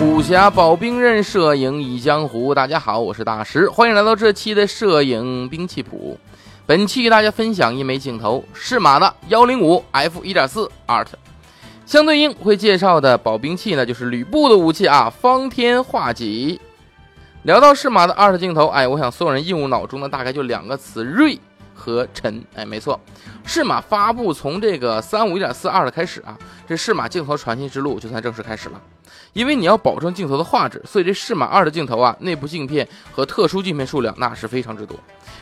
武侠保兵刃，摄影倚江湖。大家好，我是大石，欢迎来到这期的摄影兵器谱。本期给大家分享一枚镜头，适马的幺零五 f 一点四 art。相对应会介绍的保兵器呢，就是吕布的武器啊，方天画戟。聊到适马的 art 镜头，哎，我想所有人映入脑中的大概就两个词：锐和沉。哎，没错，适马发布从这个三五一点四二的开始啊，这适马镜头传奇之路就算正式开始了。因为你要保证镜头的画质，所以这适马二的镜头啊，内部镜片和特殊镜片数量那是非常之多，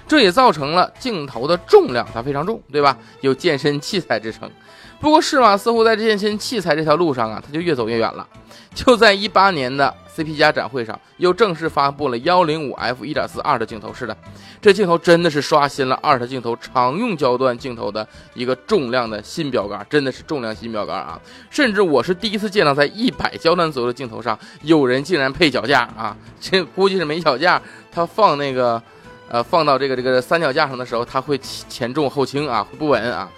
这也造成了镜头的重量它非常重，对吧？有健身器材之称。不过适马似乎在健身器材这条路上啊，它就越走越远了。就在一八年的 CP 加展会上，又正式发布了幺零五 f 一点四二的镜头。是的，这镜头真的是刷新了二的镜头常用焦段镜头的一个重量的新标杆，真的是重量新标杆啊！甚至我是第一次见到在一百焦段左右的镜头上，有人竟然配脚架啊！这估计是没脚架，他放那个，呃，放到这个这个三脚架上的时候，它会前重后轻啊，会不稳啊。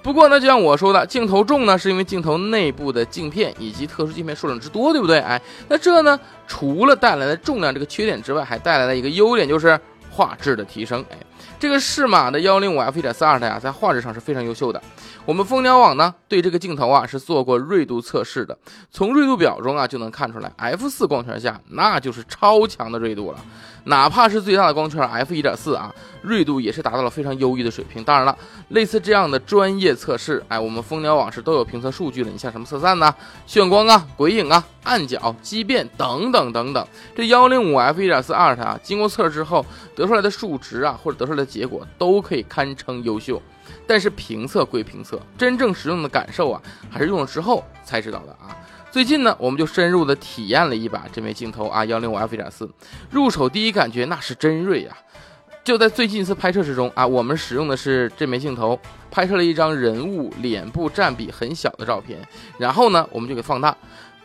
不过呢，就像我说的，镜头重呢，是因为镜头内部的镜片以及特殊镜片数量之多，对不对？哎，那这呢，除了带来的重量这个缺点之外，还带来了一个优点，就是画质的提升。哎，这个适马的幺零五 f 一点四二的呀，在画质上是非常优秀的。我们蜂鸟网呢，对这个镜头啊是做过锐度测试的，从锐度表中啊就能看出来，f 四光圈下那就是超强的锐度了。哪怕是最大的光圈 f 一点四啊，锐度也是达到了非常优异的水平。当然了，类似这样的专业测试，哎，我们蜂鸟网是都有评测数据的。你像什么色散呐、炫光啊、鬼影啊、暗角、畸变等等等等，这幺零五 f 一点四 art 啊，经过测试之后得出来的数值啊，或者得出来的结果都可以堪称优秀。但是评测归评测，真正使用的感受啊，还是用了之后才知道的啊。最近呢，我们就深入的体验了一把这枚镜头啊，幺零五 f 一点四，入手第一感觉那是真锐呀！就在最近一次拍摄之中啊，我们使用的是这枚镜头，拍摄了一张人物脸部占比很小的照片，然后呢，我们就给放大，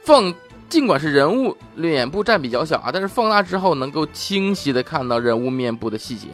放，尽管是人物脸部占比较小啊，但是放大之后能够清晰的看到人物面部的细节，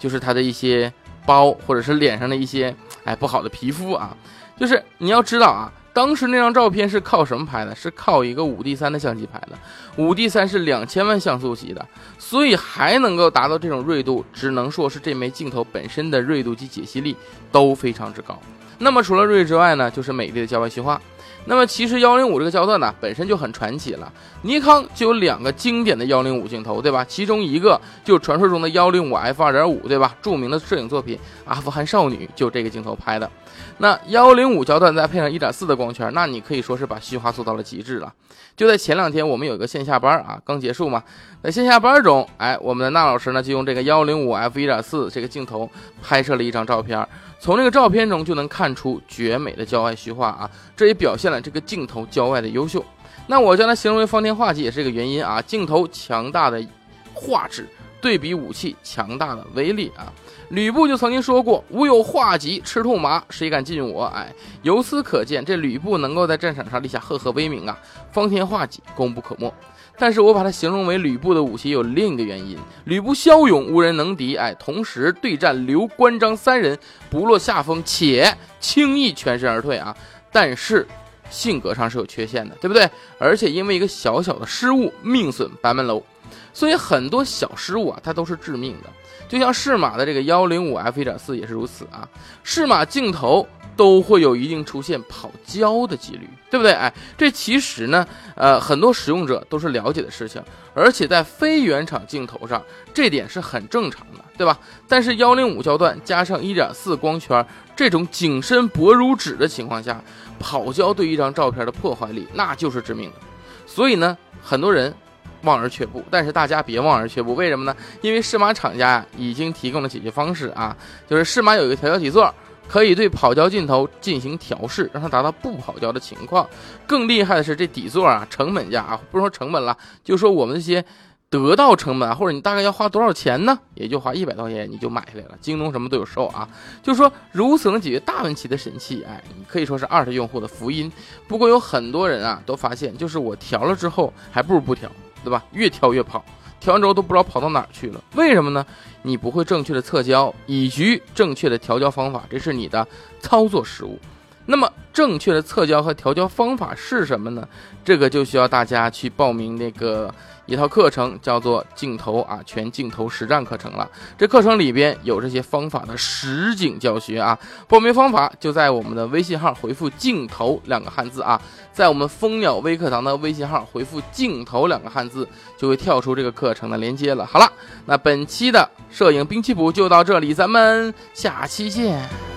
就是他的一些包或者是脸上的一些哎不好的皮肤啊，就是你要知道啊。当时那张照片是靠什么拍的？是靠一个五 D 三的相机拍的。五 D 三是两千万像素级的，所以还能够达到这种锐度，只能说是这枚镜头本身的锐度及解析力都非常之高。那么除了锐之外呢，就是美丽的焦外虚化。那么其实幺零五这个焦段呢，本身就很传奇了。尼康就有两个经典的幺零五镜头，对吧？其中一个就传说中的幺零五 f 二点五，对吧？著名的摄影作品《阿富汗少女》就这个镜头拍的。那幺零五焦段再配上一点四的光圈，那你可以说是把虚化做到了极致了。就在前两天，我们有一个线下班啊，刚结束嘛，在线下班中，哎，我们的那老师呢就用这个幺零五 f 一点四这个镜头拍摄了一张照片，从这个照片中就能看出绝美的焦外虚化啊，这也表现了这个镜头郊外的优秀。那我将它形容为方天画戟也是一个原因啊，镜头强大的画质对比武器强大的威力啊。吕布就曾经说过：“吾有画戟，赤兔马，谁敢近我？”哎，由此可见，这吕布能够在战场上立下赫赫威名啊，方天画戟功不可没。但是我把它形容为吕布的武器有另一个原因：吕布骁勇，无人能敌。哎，同时对战刘关张三人不落下风，且轻易全身而退啊。但是性格上是有缺陷的，对不对？而且因为一个小小的失误，命损白门楼。所以很多小失误啊，它都是致命的。就像适马的这个幺零五 f 一点四也是如此啊，适马镜头都会有一定出现跑焦的几率，对不对？哎，这其实呢，呃，很多使用者都是了解的事情，而且在非原厂镜头上，这点是很正常的，对吧？但是幺零五焦段加上一点四光圈，这种景深薄如纸的情况下，跑焦对一张照片的破坏力那就是致命的。所以呢，很多人。望而却步，但是大家别望而却步，为什么呢？因为适马厂家已经提供了解决方式啊，就是适马有一个调焦底座，可以对跑焦镜头进行调试，让它达到不跑焦的情况。更厉害的是这底座啊，成本价啊，不说成本了，就说我们这些得到成本啊，或者你大概要花多少钱呢？也就花一百多块钱你就买下来了，京东什么都有售啊。就说如此能解决大问题的神器，哎，你可以说是二的用户的福音。不过有很多人啊都发现，就是我调了之后还不如不调。对吧？越调越跑，调完之后都不知道跑到哪儿去了。为什么呢？你不会正确的测焦，以及正确的调焦方法，这是你的操作失误。那么正确的测焦和调焦方法是什么呢？这个就需要大家去报名那个。一套课程叫做镜头啊全镜头实战课程了，这课程里边有这些方法的实景教学啊。报名方法就在我们的微信号回复“镜头”两个汉字啊，在我们蜂鸟微课堂的微信号回复“镜头”两个汉字，就会跳出这个课程的链接了。好了，那本期的摄影兵器谱就到这里，咱们下期见。